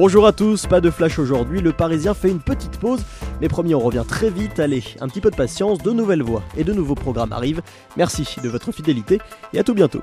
Bonjour à tous, pas de flash aujourd'hui, le Parisien fait une petite pause, mais promis on revient très vite, allez, un petit peu de patience, de nouvelles voix et de nouveaux programmes arrivent, merci de votre fidélité et à tout bientôt.